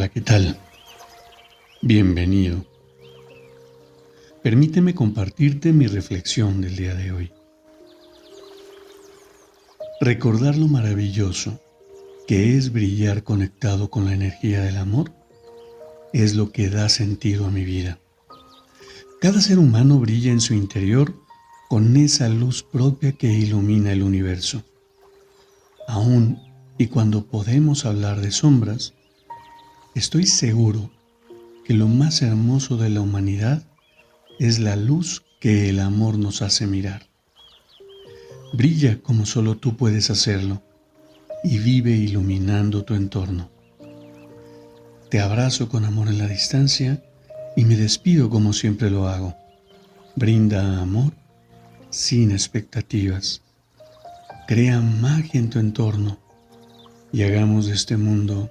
Hola, ¿qué tal? Bienvenido. Permíteme compartirte mi reflexión del día de hoy. Recordar lo maravilloso que es brillar conectado con la energía del amor es lo que da sentido a mi vida. Cada ser humano brilla en su interior con esa luz propia que ilumina el universo. Aún y cuando podemos hablar de sombras, Estoy seguro que lo más hermoso de la humanidad es la luz que el amor nos hace mirar. Brilla como solo tú puedes hacerlo y vive iluminando tu entorno. Te abrazo con amor en la distancia y me despido como siempre lo hago. Brinda amor sin expectativas. Crea magia en tu entorno y hagamos de este mundo